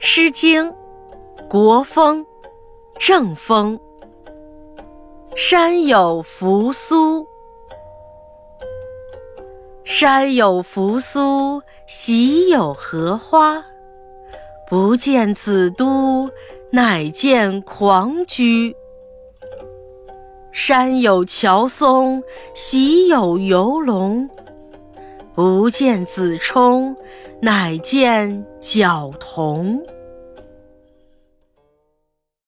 诗经·国风·正风。山有扶苏，山有扶苏，喜有荷花。不见子都，乃见狂居。山有乔松，喜有游龙。不见子冲，乃见角童。